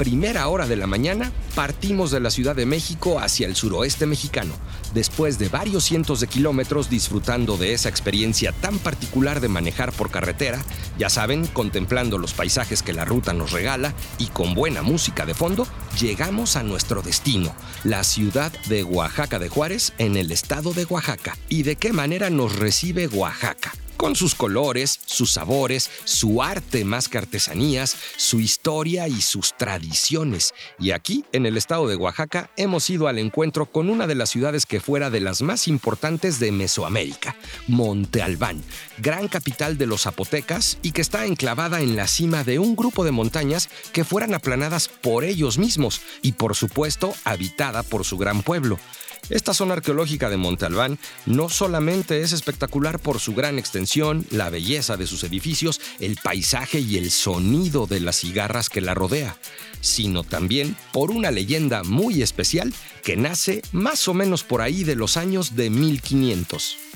Primera hora de la mañana partimos de la Ciudad de México hacia el suroeste mexicano, después de varios cientos de kilómetros disfrutando de esa experiencia tan particular de manejar por carretera, ya saben, contemplando los paisajes que la ruta nos regala y con buena música de fondo, llegamos a nuestro destino, la ciudad de Oaxaca de Juárez en el estado de Oaxaca. ¿Y de qué manera nos recibe Oaxaca? Con sus colores, sus sabores, su arte más que artesanías, su historia y sus tradiciones. Y aquí, en el estado de Oaxaca, hemos ido al encuentro con una de las ciudades que fuera de las más importantes de Mesoamérica, Monte Albán, gran capital de los zapotecas y que está enclavada en la cima de un grupo de montañas que fueran aplanadas por ellos mismos y por supuesto habitada por su gran pueblo. Esta zona arqueológica de Monte Albán no solamente es espectacular por su gran extensión, la belleza de sus edificios, el paisaje y el sonido de las cigarras que la rodea, sino también por una leyenda muy especial que nace más o menos por ahí de los años de 1500.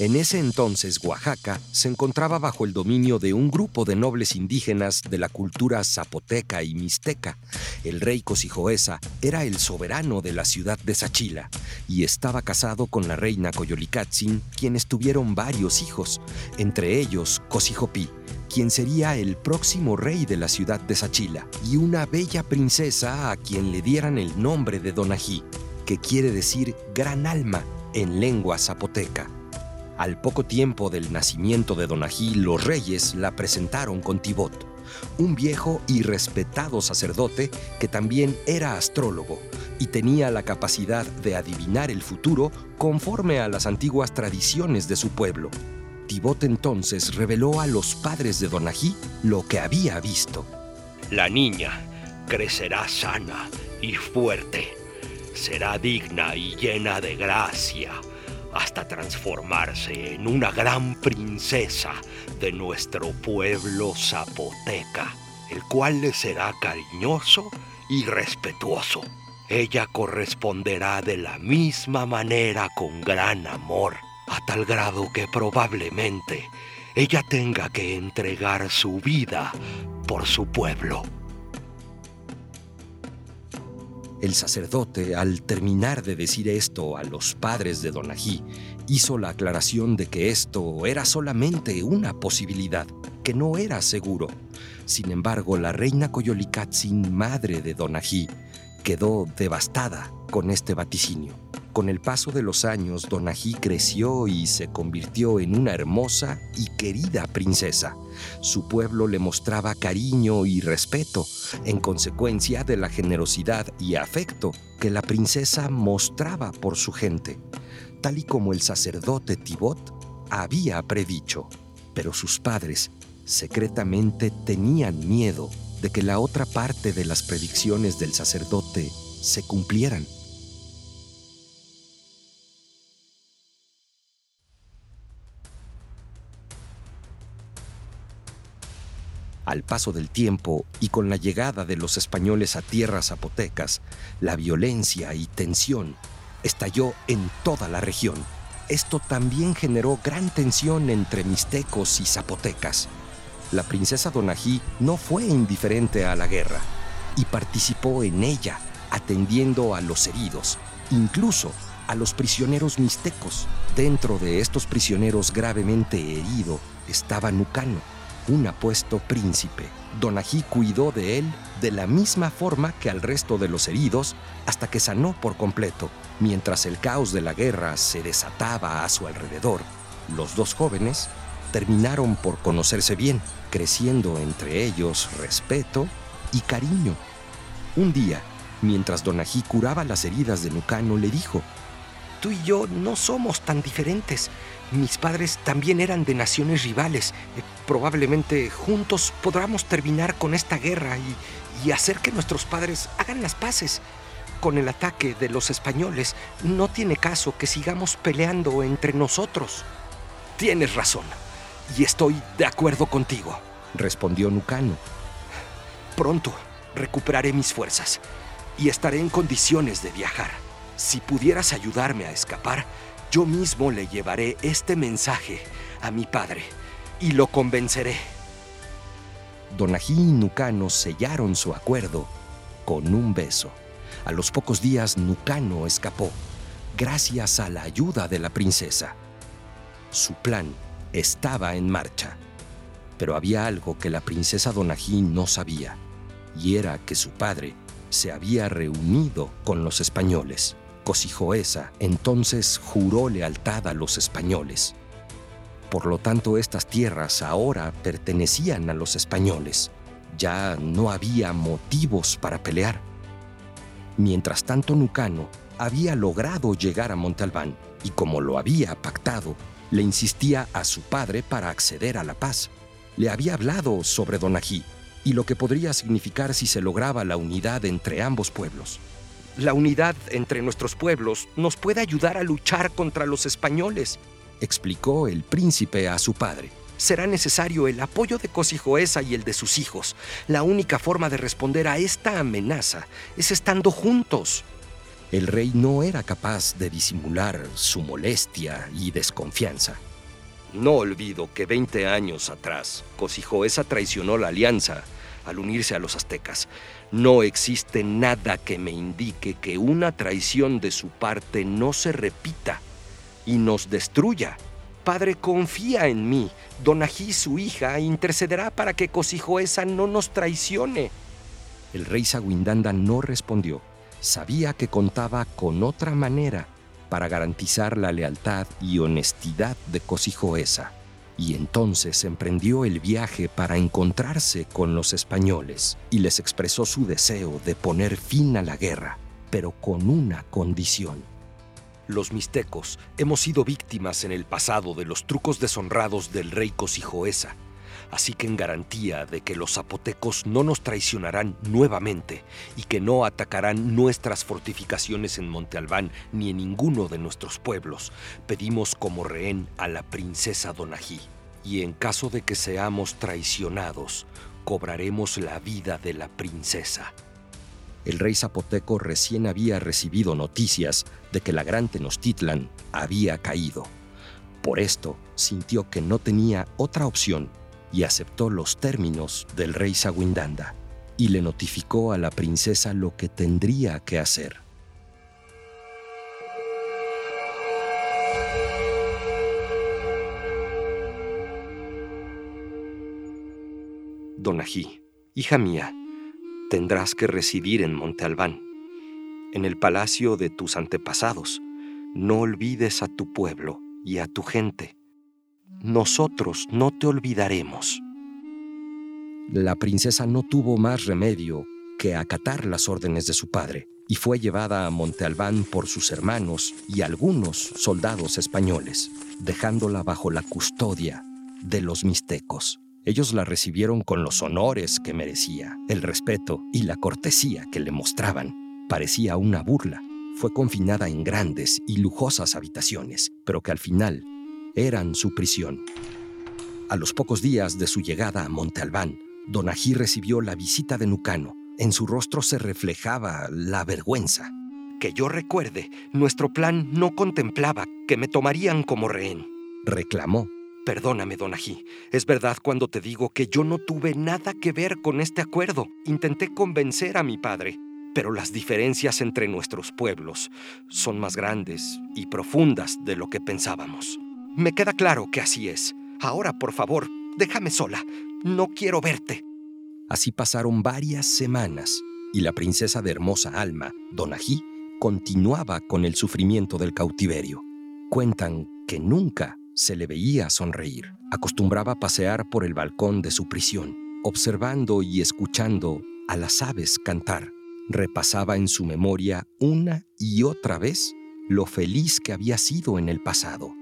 En ese entonces, Oaxaca se encontraba bajo el dominio de un grupo de nobles indígenas de la cultura zapoteca y mixteca. El rey Cosijoesa era el soberano de la ciudad de Sachila y estaba casado con la reina Coyolicatzin, quienes tuvieron varios hijos, entre ellos Cosijopi, quien sería el próximo rey de la ciudad de Sachila, y una bella princesa a quien le dieran el nombre de Donají, que quiere decir gran alma en lengua zapoteca. Al poco tiempo del nacimiento de Donají, los reyes la presentaron con Tibot, un viejo y respetado sacerdote que también era astrólogo y tenía la capacidad de adivinar el futuro conforme a las antiguas tradiciones de su pueblo. Tibot entonces reveló a los padres de Donají lo que había visto. La niña crecerá sana y fuerte, será digna y llena de gracia hasta transformarse en una gran princesa de nuestro pueblo zapoteca, el cual le será cariñoso y respetuoso. Ella corresponderá de la misma manera con gran amor, a tal grado que probablemente ella tenga que entregar su vida por su pueblo. El sacerdote, al terminar de decir esto a los padres de Donají, hizo la aclaración de que esto era solamente una posibilidad, que no era seguro. Sin embargo, la reina Coyolicatzin, madre de Donají, quedó devastada con este vaticinio. Con el paso de los años, Donají creció y se convirtió en una hermosa y querida princesa. Su pueblo le mostraba cariño y respeto, en consecuencia de la generosidad y afecto que la princesa mostraba por su gente, tal y como el sacerdote Tibot había predicho. Pero sus padres secretamente tenían miedo de que la otra parte de las predicciones del sacerdote se cumplieran. Al paso del tiempo y con la llegada de los españoles a tierras zapotecas, la violencia y tensión estalló en toda la región. Esto también generó gran tensión entre mixtecos y zapotecas. La princesa Donají no fue indiferente a la guerra y participó en ella, atendiendo a los heridos, incluso a los prisioneros mixtecos. Dentro de estos prisioneros gravemente herido estaba Nucano, un apuesto príncipe. Donají cuidó de él de la misma forma que al resto de los heridos hasta que sanó por completo. Mientras el caos de la guerra se desataba a su alrededor, los dos jóvenes terminaron por conocerse bien, creciendo entre ellos respeto y cariño. Un día, mientras Donají curaba las heridas de Nucano, le dijo, Tú y yo no somos tan diferentes. Mis padres también eran de naciones rivales. Eh, probablemente juntos podamos terminar con esta guerra y, y hacer que nuestros padres hagan las paces. Con el ataque de los españoles, no tiene caso que sigamos peleando entre nosotros. Tienes razón, y estoy de acuerdo contigo, respondió Nucano. Pronto recuperaré mis fuerzas y estaré en condiciones de viajar. Si pudieras ayudarme a escapar, yo mismo le llevaré este mensaje a mi padre y lo convenceré. Donají y Nucano sellaron su acuerdo con un beso. A los pocos días Nucano escapó, gracias a la ayuda de la princesa. Su plan estaba en marcha, pero había algo que la princesa Donají no sabía, y era que su padre se había reunido con los españoles. Entonces juró lealtad a los españoles. Por lo tanto, estas tierras ahora pertenecían a los españoles. Ya no había motivos para pelear. Mientras tanto, Nucano había logrado llegar a Montalbán y como lo había pactado, le insistía a su padre para acceder a la paz. Le había hablado sobre Donají y lo que podría significar si se lograba la unidad entre ambos pueblos. La unidad entre nuestros pueblos nos puede ayudar a luchar contra los españoles, explicó el príncipe a su padre. Será necesario el apoyo de Cosijoesa y el de sus hijos. La única forma de responder a esta amenaza es estando juntos. El rey no era capaz de disimular su molestia y desconfianza. No olvido que 20 años atrás, Cosijoesa traicionó la alianza al unirse a los aztecas. No existe nada que me indique que una traición de su parte no se repita y nos destruya. Padre, confía en mí. Donají, su hija, intercederá para que Cosijoesa no nos traicione. El rey Saguindanda no respondió. Sabía que contaba con otra manera para garantizar la lealtad y honestidad de Cosijoesa, y entonces emprendió el viaje para encontrarse con los españoles y les expresó su deseo de poner fin a la guerra, pero con una condición. Los mixtecos hemos sido víctimas en el pasado de los trucos deshonrados del rey Cosijoesa Así que en garantía de que los zapotecos no nos traicionarán nuevamente y que no atacarán nuestras fortificaciones en Monte Albán ni en ninguno de nuestros pueblos, pedimos como rehén a la princesa Donají. Y en caso de que seamos traicionados, cobraremos la vida de la princesa. El rey zapoteco recién había recibido noticias de que la gran Tenochtitlan había caído. Por esto sintió que no tenía otra opción y aceptó los términos del rey Saguindanda y le notificó a la princesa lo que tendría que hacer. Donají, hija mía, tendrás que residir en Monte Albán, en el palacio de tus antepasados. No olvides a tu pueblo y a tu gente nosotros no te olvidaremos. La princesa no tuvo más remedio que acatar las órdenes de su padre y fue llevada a Monte Albán por sus hermanos y algunos soldados españoles, dejándola bajo la custodia de los mixtecos. Ellos la recibieron con los honores que merecía, el respeto y la cortesía que le mostraban. Parecía una burla. Fue confinada en grandes y lujosas habitaciones, pero que al final eran su prisión. A los pocos días de su llegada a Monte Albán, Donají recibió la visita de Nucano. En su rostro se reflejaba la vergüenza. Que yo recuerde, nuestro plan no contemplaba que me tomarían como rehén. Reclamó. Perdóname, Donají. Es verdad cuando te digo que yo no tuve nada que ver con este acuerdo. Intenté convencer a mi padre. Pero las diferencias entre nuestros pueblos son más grandes y profundas de lo que pensábamos. Me queda claro que así es. Ahora, por favor, déjame sola. No quiero verte. Así pasaron varias semanas y la princesa de hermosa alma, Donají, continuaba con el sufrimiento del cautiverio. Cuentan que nunca se le veía sonreír. Acostumbraba pasear por el balcón de su prisión, observando y escuchando a las aves cantar. Repasaba en su memoria una y otra vez lo feliz que había sido en el pasado.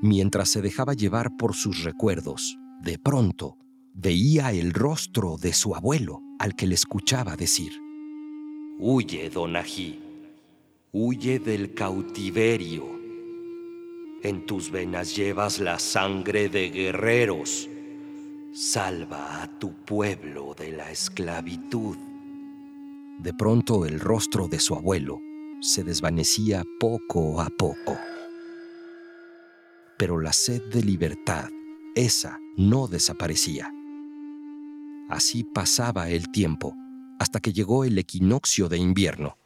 Mientras se dejaba llevar por sus recuerdos, de pronto veía el rostro de su abuelo al que le escuchaba decir, Huye, Donají, huye del cautiverio. En tus venas llevas la sangre de guerreros. Salva a tu pueblo de la esclavitud. De pronto el rostro de su abuelo se desvanecía poco a poco. Pero la sed de libertad, esa no desaparecía. Así pasaba el tiempo hasta que llegó el equinoccio de invierno.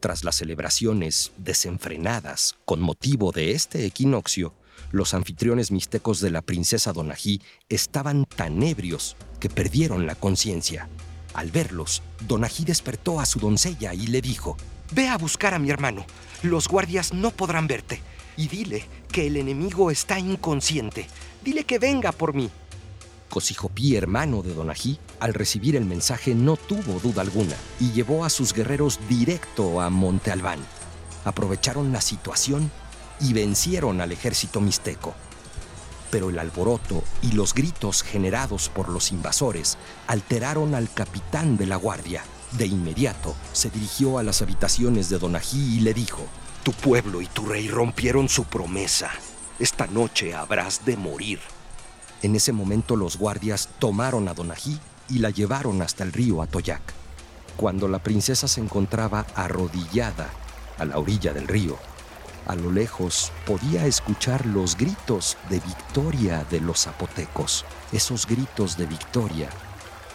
Tras las celebraciones desenfrenadas con motivo de este equinoccio, los anfitriones mixtecos de la princesa Donají estaban tan ebrios que perdieron la conciencia. Al verlos, Donají despertó a su doncella y le dijo, Ve a buscar a mi hermano. Los guardias no podrán verte. Y dile que el enemigo está inconsciente. Dile que venga por mí. Cosijopí, hermano de Donají, al recibir el mensaje no tuvo duda alguna y llevó a sus guerreros directo a Monte Albán. Aprovecharon la situación y vencieron al ejército mixteco. Pero el alboroto y los gritos generados por los invasores alteraron al capitán de la guardia. De inmediato se dirigió a las habitaciones de Donají y le dijo, Tu pueblo y tu rey rompieron su promesa. Esta noche habrás de morir. En ese momento los guardias tomaron a Donají y la llevaron hasta el río Atoyac. Cuando la princesa se encontraba arrodillada a la orilla del río, a lo lejos podía escuchar los gritos de victoria de los zapotecos. Esos gritos de victoria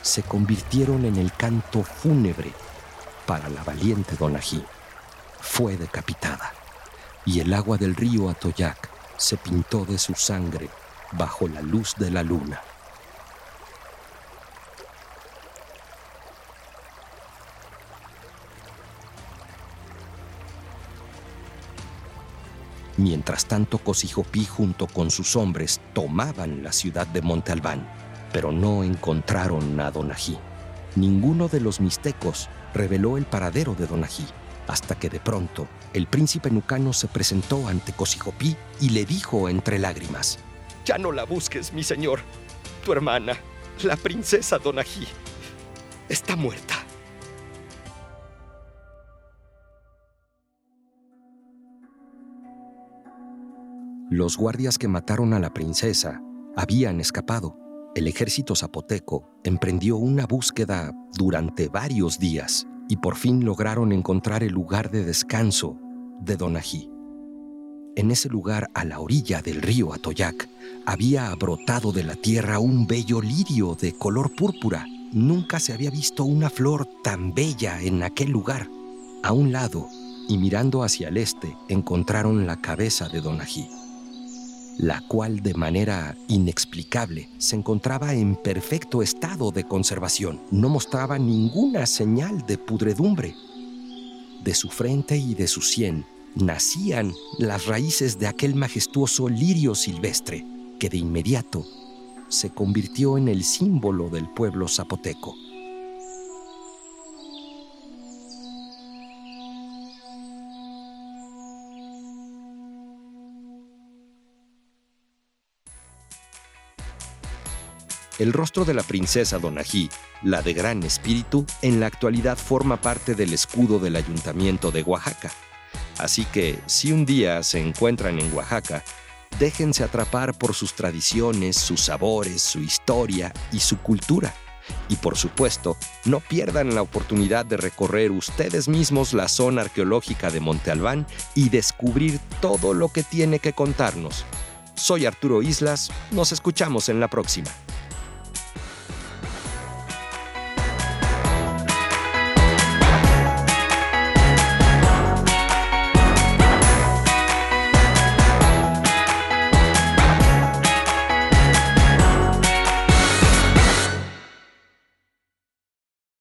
se convirtieron en el canto fúnebre para la valiente Donají. Fue decapitada y el agua del río Atoyac se pintó de su sangre bajo la luz de la luna. Mientras tanto, Cosijopí junto con sus hombres tomaban la ciudad de Monte Albán, pero no encontraron a Donají. Ninguno de los mixtecos reveló el paradero de Donají, hasta que de pronto el príncipe Nucano se presentó ante Cosijopí y le dijo entre lágrimas, ya no la busques, mi señor. Tu hermana, la princesa Donají, está muerta. Los guardias que mataron a la princesa habían escapado. El ejército zapoteco emprendió una búsqueda durante varios días y por fin lograron encontrar el lugar de descanso de Donají. En ese lugar, a la orilla del río Atoyac, había brotado de la tierra un bello lirio de color púrpura. Nunca se había visto una flor tan bella en aquel lugar. A un lado, y mirando hacia el este, encontraron la cabeza de Donají, la cual de manera inexplicable se encontraba en perfecto estado de conservación. No mostraba ninguna señal de pudredumbre. De su frente y de su sien nacían las raíces de aquel majestuoso lirio silvestre que de inmediato se convirtió en el símbolo del pueblo zapoteco. El rostro de la princesa Donají, la de gran espíritu, en la actualidad forma parte del escudo del ayuntamiento de Oaxaca. Así que, si un día se encuentran en Oaxaca, déjense atrapar por sus tradiciones, sus sabores, su historia y su cultura. Y por supuesto, no pierdan la oportunidad de recorrer ustedes mismos la zona arqueológica de Monte Albán y descubrir todo lo que tiene que contarnos. Soy Arturo Islas, nos escuchamos en la próxima.